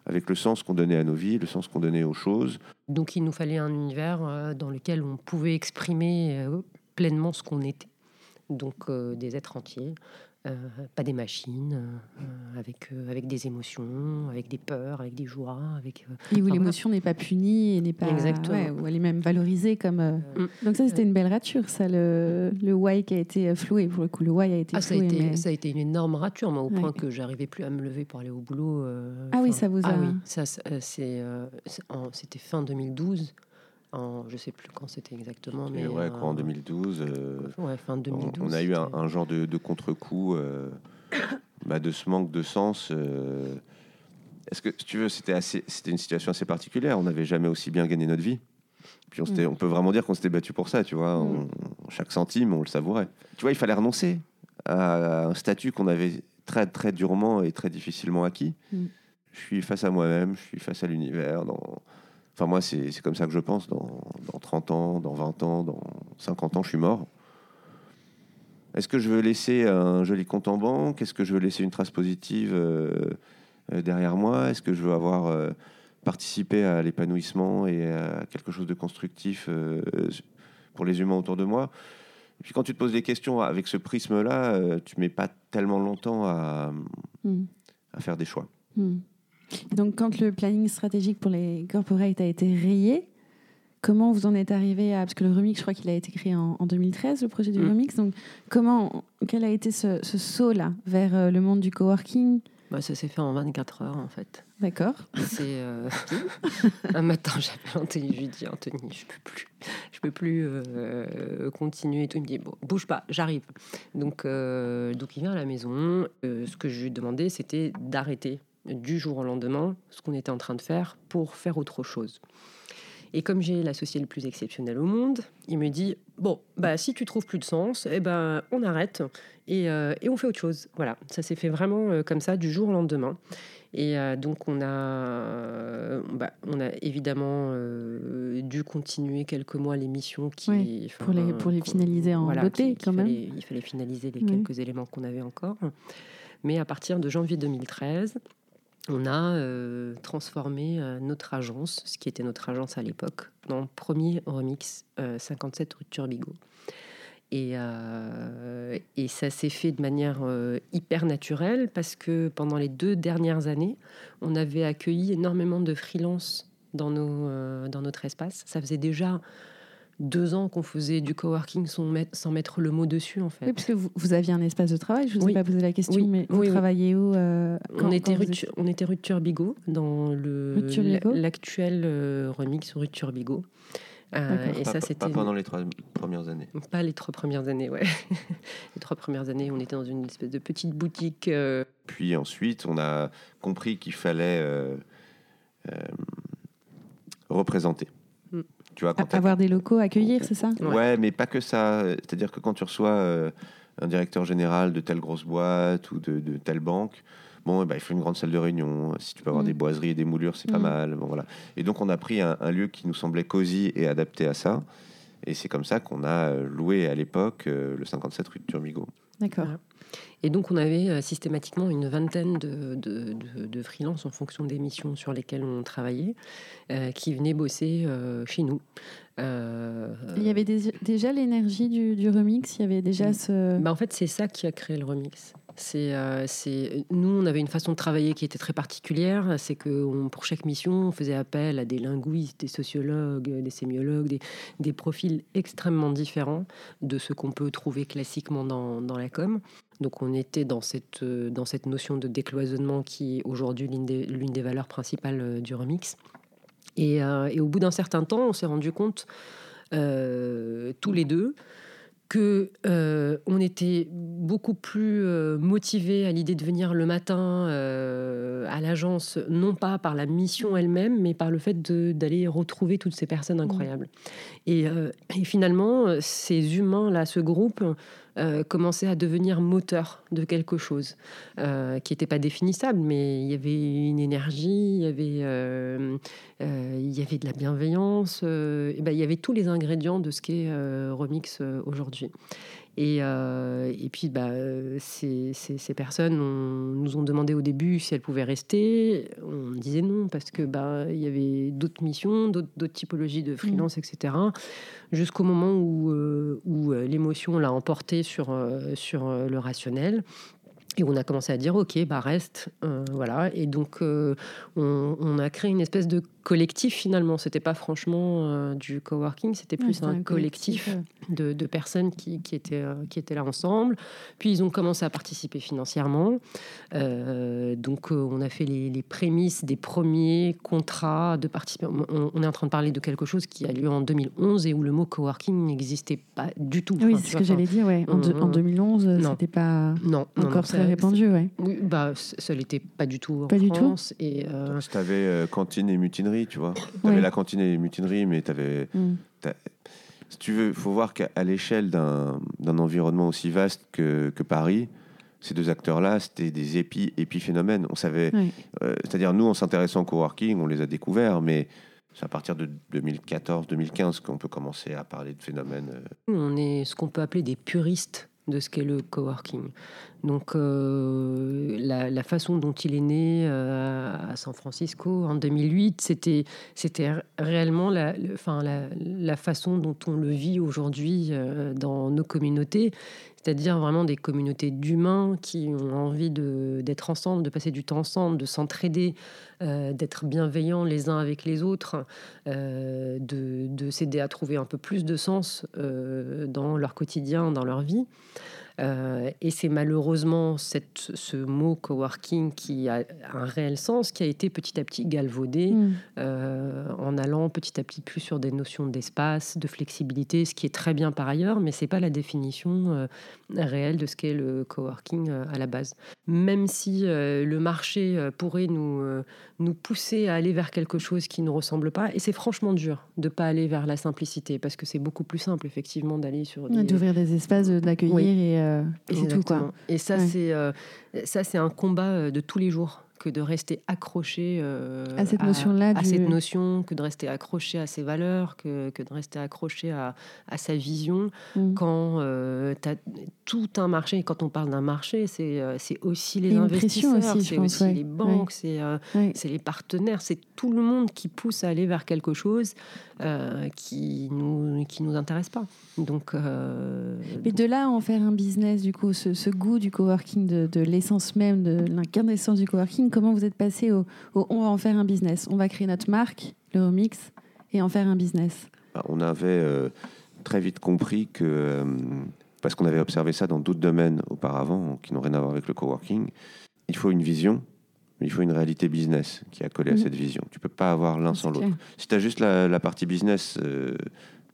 Speaker 2: avec le sens qu'on donnait à nos vies, le sens qu'on donnait aux choses.
Speaker 3: Donc il nous fallait un univers euh, dans lequel on pouvait exprimer pleinement ce qu'on était. Donc euh, des êtres entiers, pas des machines, euh, avec, euh, avec des émotions, avec des peurs, avec des joies. Avec, euh,
Speaker 1: Et où
Speaker 3: Enfin,
Speaker 1: l'émotion n'est pas punie et n'est pas.
Speaker 3: Exactement.
Speaker 1: ouais, où elle est même valorisée comme. euh,
Speaker 3: Mm.
Speaker 1: Donc, ça, c'était une belle rature, ça, le, le why qui a été floué. Pour le coup, le why a été
Speaker 3: Ah, ça, a
Speaker 1: floué.
Speaker 3: été,
Speaker 1: mais-
Speaker 3: ça a été une énorme rature, moi, au
Speaker 1: Ouais.
Speaker 3: point que j'arrivais plus à me lever pour aller au boulot. euh,
Speaker 1: Ah oui, ça vous a-
Speaker 3: Ah oui, ça, c'est, euh, euh, c'était fin 2012. En, je sais plus quand c'était exactement, mais
Speaker 2: ouais,
Speaker 3: euh,
Speaker 2: quoi, en 2012, euh,
Speaker 3: ouais, fin
Speaker 2: on,
Speaker 3: 2012.
Speaker 2: on a eu un, genre de, de contre-coup euh, bah, de ce manque de sens. euh. Est-ce que, si tu veux, c'était assez, c'était une situation assez particulière. On n'avait jamais aussi bien gagné notre vie. Puis on, s'était-
Speaker 1: Mm.
Speaker 2: on peut vraiment dire qu'on s'était battu pour ça, tu vois. On- chaque centime, on le savourait. Tu vois, il fallait renoncer à un statut qu'on avait très, très durement et très difficilement acquis.
Speaker 1: Mm.
Speaker 2: Je suis face à moi-même, je suis face à l'univers. Dans... Enfin, moi, c'est comme ça que je pense. Dans, dans 30 ans, dans 20 ans, dans 50 ans, je suis mort. Est-ce que je veux laisser un joli compte en banque? Est-ce que je veux laisser une trace positive euh, euh, derrière moi? Est-ce que je veux avoir euh, participé à l'épanouissement et à quelque chose de constructif euh, pour les humains autour de moi? Et puis quand tu te poses des questions avec ce prisme-là, tu mets pas tellement longtemps à,
Speaker 1: Mm.
Speaker 2: à faire des choix.
Speaker 1: Hmm. Donc, quand le planning stratégique pour les corporates a été rayé, comment vous en êtes arrivé à... Parce que le remix, je crois qu'il a été créé en, en 2013, le projet du
Speaker 3: Mm.
Speaker 1: remix. Donc, comment, quel a été ce, ce saut-là vers euh, le monde du coworking?
Speaker 3: Bah, ça s'est fait en 24 heures, en fait.
Speaker 1: D'accord.
Speaker 3: C'est euh, un matin, j'appelle Anthony, je lui dis Anthony, je peux plus, je peux plus euh, continuer. Et tout. Il me dit bon, bouge pas, j'arrive. Donc, euh, donc il vient à la maison. Ce que je lui ai demandé, c'était d'arrêter du jour au lendemain ce qu'on était en train de faire pour faire autre chose. Et comme j'ai l'associé le plus exceptionnel au monde, il me dit bon bah si tu trouves plus de sens, eh ben on arrête et, euh, et on fait autre chose. Voilà, ça s'est fait vraiment euh, comme ça du jour au lendemain. Et euh, donc on a, bah, on a évidemment dû continuer quelques mois les missions qui,
Speaker 1: Oui, pour les- pour les finaliser en beauté,
Speaker 3: qui- qu'il
Speaker 1: quand même.
Speaker 3: fallait- il fallait finaliser les
Speaker 1: Oui.
Speaker 3: quelques éléments qu'on avait encore. Mais à partir de janvier 2013, on a euh, transformé euh, notre agence, ce qui était notre agence à l'époque, dans le premier remix euh, 57 rue de Turbigo. Et, euh, ça s'est fait de manière euh, hyper naturelle parce que pendant les deux dernières années, on avait accueilli énormément de freelance dans, euh, dans notre espace. Ça faisait déjà deux ans qu'on faisait du coworking sans mettre, sans mettre le mot dessus, en fait.
Speaker 1: Oui, parce que vous, vous aviez un espace de travail, je ne vous ai pas posé la question,
Speaker 3: Oui,
Speaker 1: mais vous
Speaker 3: oui, oui.
Speaker 1: travaillez où euh, quand-
Speaker 3: on, était rue
Speaker 1: étiez-
Speaker 3: on était rue Turbigo, dans l'actuel euh, remix rue Turbigo. Euh, et
Speaker 2: Pas-
Speaker 3: ça,
Speaker 2: pas,
Speaker 3: c'était
Speaker 2: pendant les trois premières années.
Speaker 3: pas les trois premières années, ouais. les trois premières années, on était dans une espèce de petite boutique. euh,
Speaker 2: Puis ensuite, on a compris qu'il fallait euh, euh, représenter. Tu vois, quand
Speaker 1: Avoir des locaux, accueillir, c'est ça?
Speaker 3: Ouais.
Speaker 2: Ouais. mais pas que ça. C'est-à-dire que quand tu reçois euh, un directeur général de telle grosse boîte ou de, de telle banque, bon, eh ben, il faut une grande salle de réunion. Si tu peux avoir
Speaker 1: Mm.
Speaker 2: des boiseries et des moulures, c'est pas
Speaker 1: Mm.
Speaker 2: mal. Bon, voilà. Et donc, on a pris un, un lieu qui nous semblait cosy et adapté à ça. Et c'est comme ça qu'on a euh, loué à l'époque euh, le 57 rue de Turmigo.
Speaker 1: D'accord.
Speaker 3: Et donc, on avait euh, systématiquement une vingtaine de, de, de, de freelances en fonction des missions sur lesquelles on travaillait, euh, qui venaient bosser euh, chez nous. Euh,
Speaker 1: Il y avait des- déjà l'énergie du, du remix, il y avait déjà
Speaker 3: Mm.
Speaker 1: ce...
Speaker 3: Bah, en fait, c'est ça qui a créé le remix. C'est, c'est, nous, on avait une façon de travailler qui était très particulière. C'est que on- pour chaque mission, on faisait appel à des linguistes, des sociologues, des sémiologues, des, des profils extrêmement différents de ce qu'on peut trouver classiquement dans, dans la com. Donc, on était dans cette, euh, dans cette notion de décloisonnement qui est aujourd'hui l'une des, l'une des valeurs principales euh, du remix. Et, euh, et au bout d'un certain temps, on s'est rendu compte, euh, tous les deux, que euh, on était beaucoup plus euh, motivés à l'idée de venir le matin euh, à l'agence, non pas par la mission elle-même, mais par le fait de- d'aller retrouver toutes ces personnes incroyables. Et, et finalement, ces humains-là, ce groupe, euh, commençait à devenir moteur de quelque chose euh, qui n'était pas définissable, mais il y avait une énergie, il y avait, euh, euh, il y avait de la bienveillance, et ben, il y avait tous les ingrédients de ce qu'est Remix aujourd'hui. Et, euh, et puis, bah, euh, ces, ces- ces personnes nous ont demandé au début si elles pouvaient rester. On disait non, parce que bah, il y avait d'autres missions, d'autres typologies de freelance, etc. Jusqu'au moment où, euh, où l'émotion l'a emporté sur, sur le rationnel. Et on a commencé à dire, OK, bah reste. Euh, voilà. Et donc, euh, on, a créé une espèce de collectif finalement. C'était pas franchement euh, du coworking, c'était plus un, collectif, de, personnes qui, étaient, qui étaient là ensemble. Puis ils ont commencé à participer financièrement. donc, on a fait les, prémices des premiers contrats de participation. On, est en train de parler de quelque chose qui a lieu en 2011 et où le mot coworking n'existait pas du tout.
Speaker 1: Oui, c'est ce que j'allais dire. Ouais. En, 2011, c'était pas
Speaker 3: non,
Speaker 1: encore très répandu, ouais.
Speaker 3: Oui, bah, ça l'était pas du tout en
Speaker 1: pas
Speaker 3: France.
Speaker 2: Du tout. Et euh... Tu avais euh, cantine et mutinerie, tu vois. Tu avais la cantine et mutinerie, mais tu avais. Mm. Si tu veux, il faut voir qu'à l'échelle d'un environnement aussi vaste que, que Paris, ces deux acteurs-là, c'était des épi, épiphénomènes. On savait. Euh, c'est-à-dire, nous, en s'intéressant au coworking, on les a découverts, mais c'est à partir de 2014-2015 qu'on peut commencer à parler de phénomènes. Euh.
Speaker 3: On est ce qu'on peut appeler des puristes de ce qu'est le coworking. Donc euh, la, façon dont il est né euh, à San Francisco en 2008, c'était c'était réellement la, la, façon dont on le vit aujourd'hui euh, dans nos communautés, c'est-à-dire vraiment des communautés d'humains qui ont envie d'être ensemble, de passer du temps ensemble, de s'entraider, d'être bienveillants les uns avec les autres, de, de s'aider à trouver un peu plus de sens dans leur quotidien, dans leur vie. Euh, et c'est malheureusement cette, ce mot coworking qui a un réel sens, qui a été petit à petit galvaudé mm. euh, en allant petit à petit plus sur des notions d'espace, de flexibilité, ce qui est très bien par ailleurs, mais c'est pas la définition euh, réelle de ce qu'est le coworking à la base. Même si le marché pourrait nous, nous pousser à aller vers quelque chose qui ne ressemble pas, et c'est franchement dur de pas aller vers la simplicité, parce que c'est beaucoup plus simple effectivement d'aller sur
Speaker 1: d'ouvrir des espaces, de l'accueillir et
Speaker 3: et c'est tout. Quoi. Et ça, c'est euh, ça, c'est un combat euh, de tous les jours que de rester accroché
Speaker 1: à cette notion-là,
Speaker 3: à, cette notion, que de rester accroché à ses valeurs, que, que de rester accroché à, à sa vision. Mm. Quand tu as tout un marché, quand on parle d'un marché, c'est c'est aussi les investisseurs, c'est aussi, les banques, c'est c'est les partenaires, c'est tout le monde qui pousse à aller vers quelque chose qui nous qui nous intéresse pas. Donc,
Speaker 1: euh, Mais de là en faire un business, du coup, ce, goût du coworking, de, de l'essence même, de l'incarnation du coworking, comment vous êtes passé au, on va en faire un business On va créer notre marque, le Remix, et en faire un business
Speaker 2: bah, On avait euh, très vite compris que, euh, parce qu'on avait observé ça dans d'autres domaines auparavant, qui n'ont rien à voir avec le coworking, il faut une vision, mais il faut une réalité business qui a collé à mhm. cette vision. Tu peux pas avoir l'un sans l'autre. Si tu as juste la, la partie business, il ne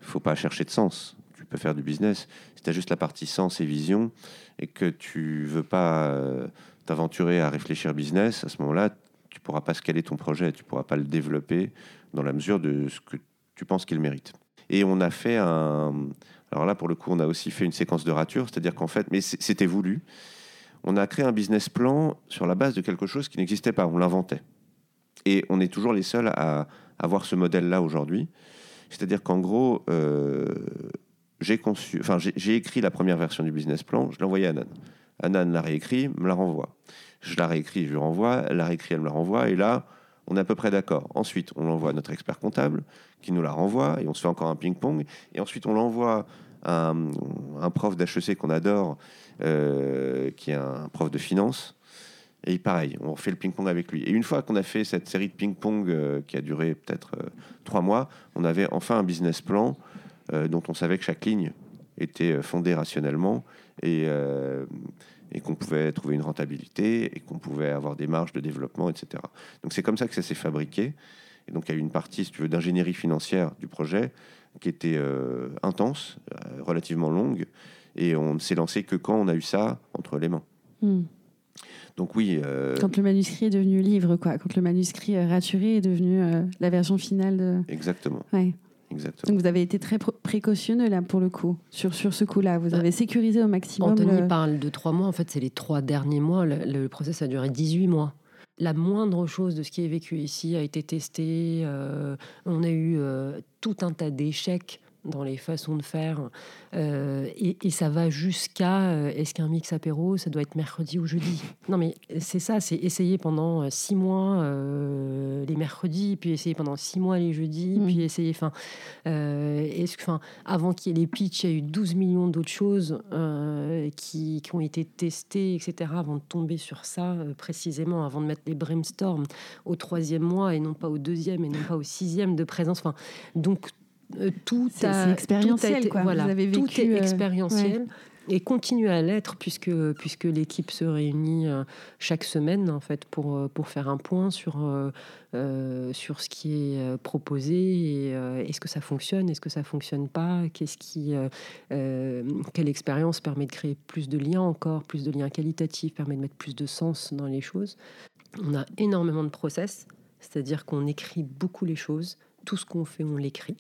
Speaker 2: faut pas chercher de sens faire du business. Si tu as juste la partie sens et vision et que tu veux pas euh, t'aventurer à réfléchir business, à ce moment-là, tu pourras pas scaler ton projet, tu pourras pas le développer dans la mesure de ce que tu penses qu'il mérite. Et on a fait un. Alors là, pour le coup, on a aussi fait une séquence de rature, c'est-à-dire qu'en fait, mais c'était voulu. On a créé un business plan sur la base de quelque chose qui n'existait pas, on l'inventait. Et on est toujours les seuls à avoir ce modèle-là aujourd'hui. C'est-à-dire qu'en gros, euh, j'ai conçu, enfin j'ai écrit la première version du business plan, je l'ai envoyé à Nan. Anan l'a réécrit, me la renvoie. Je la réécris, je lui renvoie, elle l'a réécrit, elle me la renvoie, et là, on est à peu près d'accord. Ensuite, on l'envoie à notre expert comptable, qui nous la renvoie, et on se fait encore un ping-pong, et ensuite on l'envoie à un, prof d'HEC qu'on adore, euh, qui est un prof de finance, et pareil, on fait le ping-pong avec lui. Et une fois qu'on a fait cette série de ping-pong euh, qui a duré peut-être euh, trois mois, on avait enfin un business plan dont on savait que chaque ligne était fondée rationnellement et, euh, et qu'on pouvait trouver une rentabilité et qu'on pouvait avoir des marges de développement, etc. Donc c'est comme ça que ça s'est fabriqué. Et donc il y a eu une partie, si tu veux, d'ingénierie financière du projet qui était intense, relativement longue, et on ne s'est lancé que quand on a eu ça entre les mains. Hmm. Donc oui.
Speaker 1: Quand le manuscrit est devenu livre, quoi. Quand le manuscrit raturé est devenu la version finale de.
Speaker 2: Exactement.
Speaker 1: Ouais. Donc vous avez été très précautionneux là pour le coup, sur, sur ce coup-là. Vous avez sécurisé au maximum.
Speaker 3: Anthony parle de trois mois. En fait, c'est les trois derniers mois. Le, le, process a duré 18 mois. La moindre chose de ce qui est vécu ici a été testé. Euh, on a eu euh, tout un tas d'échecs dans les façons de faire. Euh, et, et, ça va jusqu'à euh, est-ce qu'un mix apéro, ça doit être mercredi ou jeudi? Non, mais c'est ça, c'est essayer pendant six mois euh, les mercredis, puis essayer pendant six mois les jeudis,
Speaker 1: Mm.
Speaker 3: puis essayer. Enfin, est-ce que, enfin, avant qu'il y ait les pitchs, il y a eu 12 millions d'autres choses euh, qui, qui ont été testées, etc., avant de tomber sur ça euh, précisément, avant de mettre les brainstorms au troisième mois et non pas au deuxième et non pas au sixième de présence. Enfin, donc euh, tout
Speaker 1: C'est-
Speaker 3: a
Speaker 1: expérientiel,
Speaker 3: tout a été-
Speaker 1: quoi. Vous
Speaker 3: Voilà,
Speaker 1: avez
Speaker 3: tout
Speaker 1: vécu,
Speaker 3: est
Speaker 1: euh,
Speaker 3: expérientiel. Et continue à l'être puisque, puisque l'équipe se réunit euh, chaque semaine en fait pour, euh, pour faire un point sur, euh, euh, sur ce qui est euh, proposé et euh, est-ce que ça fonctionne, est-ce que ça fonctionne pas, qu'est-ce qui, euh, euh, quelle expérience permet de créer plus de liens encore, plus de liens qualitatifs, permet de mettre plus de sens dans les choses. On a énormément de process, c'est-à-dire qu'on écrit beaucoup les choses, tout ce qu'on fait on l'écrit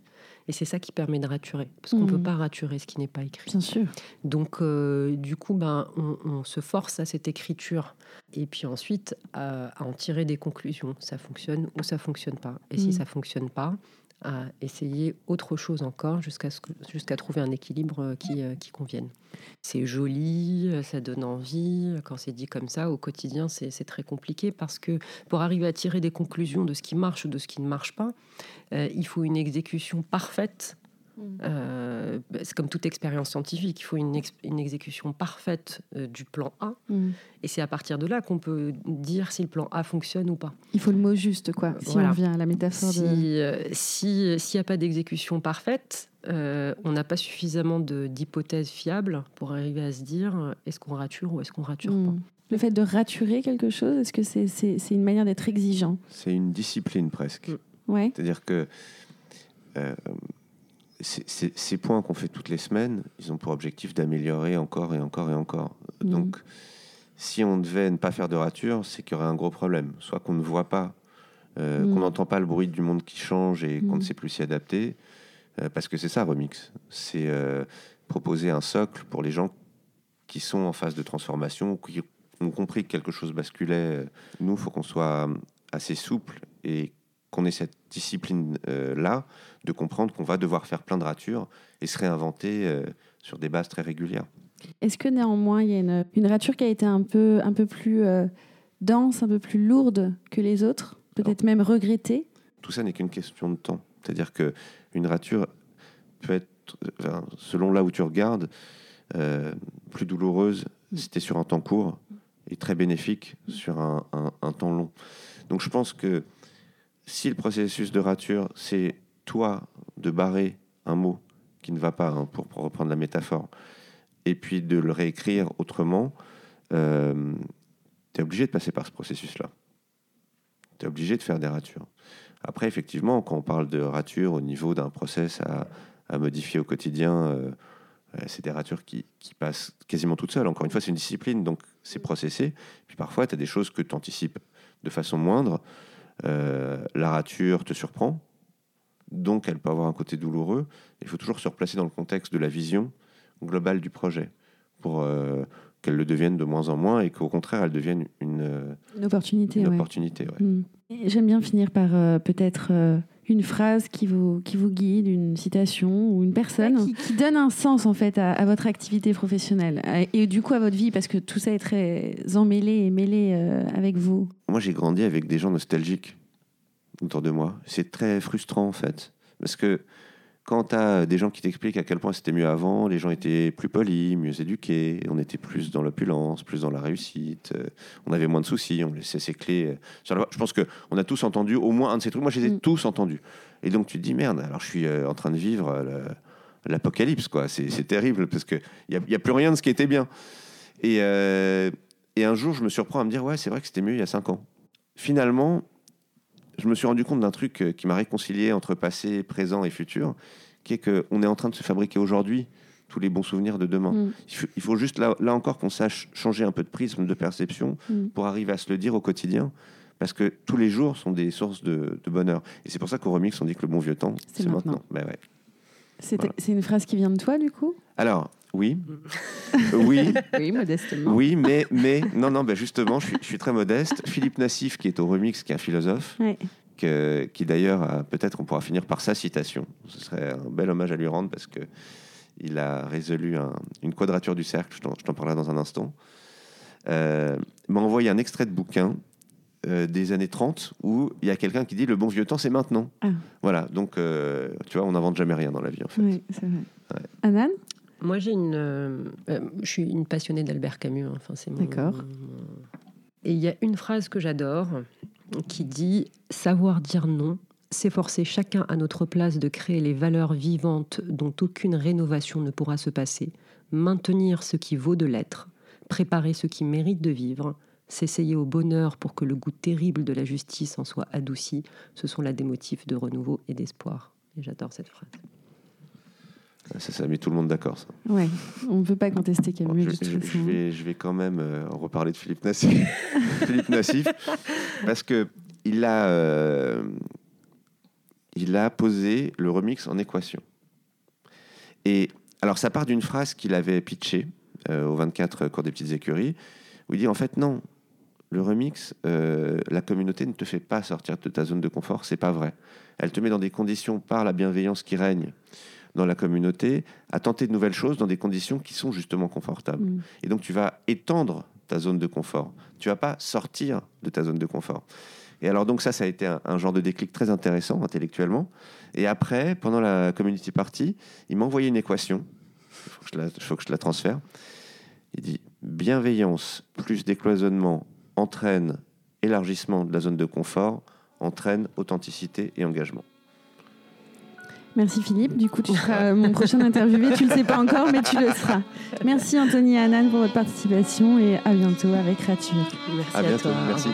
Speaker 3: et c'est ça qui permet de raturer parce qu'on
Speaker 1: Mhm.
Speaker 3: peut pas raturer ce qui n'est pas écrit.
Speaker 1: Bien sûr.
Speaker 3: Donc, euh, du coup, ben, on, on se force à cette écriture. Et puis ensuite, à, à en tirer des conclusions. Ça fonctionne ou ça fonctionne pas. Et si ça fonctionne pas, à essayer autre chose encore jusqu'à jusqu'à trouver un équilibre euh, qui, euh, qui convienne. C'est joli, euh, ça donne envie. Quand c'est dit comme ça, au quotidien, c'est très compliqué parce que pour arriver à tirer des conclusions de ce qui marche ou de ce qui ne marche pas, il faut une exécution parfaite euh, bah, c'est comme toute expérience scientifique, il faut une, ex- une exécution parfaite euh, du plan A,
Speaker 1: Mm.
Speaker 3: et c'est à partir de là qu'on peut dire si le plan A fonctionne ou pas.
Speaker 1: Il faut le mot juste, quoi. Si
Speaker 3: Voilà.
Speaker 1: on revient à la métaphore
Speaker 3: Si
Speaker 1: de.
Speaker 3: euh, si- s'il n'y a pas d'exécution parfaite, euh, on n'a pas suffisamment de- d'hypothèses fiables pour arriver à se dire est-ce qu'on rature ou est-ce qu'on rature
Speaker 1: Mm. Le fait de raturer quelque chose, est-ce que c'est c'est- c'est une manière d'être exigeant?
Speaker 2: C'est une discipline presque.
Speaker 3: Mm.
Speaker 1: Ouais.
Speaker 2: C'est-à-dire que euh, ces- points qu'on fait toutes les semaines, ils ont pour objectif d'améliorer encore et encore et encore.
Speaker 1: Mhm.
Speaker 2: Donc, si on devait ne pas faire de rature, c'est qu'il y aurait un gros problème. Soit qu'on ne voit pas, euh,
Speaker 1: Mhm.
Speaker 2: qu'on n'entend pas le bruit du monde qui change et qu'on ne sait plus s'y adapter. euh, parce que c'est ça, Remix. C'est euh, proposer un socle pour les gens qui sont en phase de transformation, qui ont compris que quelque chose basculait. Nous, il faut qu'on soit assez souple et qu'on ait cette discipline-là de comprendre qu'on va devoir faire plein de ratures et se réinventer euh, sur des bases très régulières.
Speaker 1: Est-ce que néanmoins, il y a une, une rature qui a été un peu, un peu plus euh, dense, un peu plus lourde que les autres Peut-être même regrettée?
Speaker 2: Tout ça n'est qu'une question de temps. C'est-à-dire que une rature peut être, enfin, selon là où tu regardes, euh, plus douloureuse si tu es sur un temps court et très bénéfique sur un, un- un temps long. Donc je pense que si le processus de rature, c'est toi de barrer un mot qui ne va pas, hein, pour, pour reprendre la métaphore, et puis de le réécrire autrement, tu es obligé de passer par ce processus-là. Tu es obligé de faire des ratures. Après, effectivement, quand on parle de rature au niveau d'un process à, à modifier au quotidien, euh, euh, c'est des ratures qui, qui passent quasiment toutes seules. Encore une fois, c'est une discipline, donc c'est processé. Puis parfois, tu as des choses que tu anticipes de façon moindre. Euh, la rature te surprend, donc elle peut avoir un côté douloureux. Il faut toujours se replacer dans le contexte de la vision globale du projet pour euh, qu'elle le devienne de moins en moins et qu'au contraire, elle devienne une,
Speaker 1: Une opportunité,
Speaker 2: une
Speaker 1: ouais.
Speaker 2: opportunité. ouais.
Speaker 1: Mm. Et J'aime bien finir par euh, peut-être une phrase qui vous, qui vous guide, une citation ou une personne qui, qui donne un sens en fait à, à votre activité professionnelle et du coup à votre vie parce que tout ça est très emmêlé et mêlé euh, avec vous.
Speaker 2: Moi, j'ai grandi avec des gens nostalgiques autour de moi. C'est très frustrant, en fait. Parce que quand tu as des gens qui t'expliquent à quel point c'était mieux avant, les gens étaient plus polis, mieux éduqués, on était plus dans l'opulence, plus dans la réussite, euh, on avait moins de soucis, on laissait ses clés euh, sur la voie. Je pense qu'on a tous entendu au moins un de ces trucs. Moi, je les ai
Speaker 1: Mm.
Speaker 2: tous entendus. Et donc, tu te dis, merde, alors je suis euh, en train de vivre l'apocalypse, quoi. C'est terrible, parce qu'il n'y a, il y a plus rien de ce qui était bien. Et, euh, et un jour, je me surprends à me dire, ouais, c'est vrai que c'était mieux il y a cinq ans. Finalement, je me suis rendu compte d'un truc euh, qui m'a réconcilié entre passé, présent et futur, qui est qu'on est en train de se fabriquer aujourd'hui tous les bons souvenirs de demain.
Speaker 1: Mm.
Speaker 2: Il faut, il faut juste, là, là encore, qu'on sache changer un peu de prisme, de perception,
Speaker 1: Mm.
Speaker 2: pour arriver à se le dire au quotidien, parce que tous les jours sont des sources de, de bonheur. Et c'est pour ça qu'au remix, on dit que le bon vieux temps, C'est maintenant.
Speaker 1: maintenant.
Speaker 2: Ben ouais.
Speaker 1: C'est
Speaker 2: Voilà.
Speaker 1: c'est une phrase qui vient de toi du coup?
Speaker 2: Alors, oui, oui,
Speaker 1: Oui, modestement.
Speaker 2: oui, mais, mais non, non, ben justement, je suis, je suis très modeste. Philippe Nassif, qui est au remix, qui est un philosophe,
Speaker 1: Ouais.
Speaker 2: qui d'ailleurs, peut-être on pourra finir par sa citation. Ce serait un bel hommage à lui rendre parce que il a résolu une quadrature du cercle, je t'en parlerai dans un instant. Euh, m'a envoyé un extrait de bouquin euh, des années 30 où il y a quelqu'un qui dit le bon vieux temps c'est maintenant. Ah. Voilà, donc euh, tu vois, on n'invente jamais rien dans la vie en fait.
Speaker 1: Oui, c'est vrai. Anan?
Speaker 3: Moi j'ai une. je suis une passionnée d'Albert Camus. Hein. Enfin, c'est
Speaker 1: D'accord.
Speaker 3: Et il y a une phrase que j'adore qui dit Savoir dire non, s'efforcer chacun à notre place de créer les valeurs vivantes dont aucune rénovation ne pourra se passer, maintenir ce qui vaut de l'être, préparer ce qui mérite de vivre, s'essayer au bonheur pour que le goût terrible de la justice en soit adouci, ce sont là des motifs de renouveau et d'espoir. Et j'adore cette phrase.
Speaker 2: Ça, ça met tout le monde d'accord, ça.
Speaker 1: Ouais, on ne peut pas contester Camus.
Speaker 2: je, je, vais, je vais quand même euh, reparler de Philippe Nassif, Philippe Nassif parce que il a, euh, il a posé le remix en équation. Et alors, ça part d'une phrase qu'il avait pitchée euh, au 24 cours des petites écuries, où il dit en fait, non, le remix, euh, la communauté ne te fait pas sortir de ta zone de confort, c'est pas vrai. Elle te met dans des conditions par la bienveillance qui règne dans la communauté à tenter de nouvelles choses dans des conditions qui sont justement confortables. Mm. Et donc tu vas étendre ta zone de confort. Tu vas pas sortir de ta zone de confort. Et alors donc ça, ça a été un, genre de déclic très intéressant intellectuellement. Et après, pendant la community party, il m'a envoyé une équation. Il faut, faut, que je la transfère. Il dit bienveillance plus décloisonnement entraîne élargissement de la zone de confort, entraîne authenticité et engagement.
Speaker 1: Merci Philippe. Du coup, tu seras mon prochain interviewé. Tu ne le sais pas encore, mais tu le seras. Merci Anthony et Anan pour votre participation et à bientôt avec Rature.
Speaker 3: Merci
Speaker 2: à, bientôt. Merci.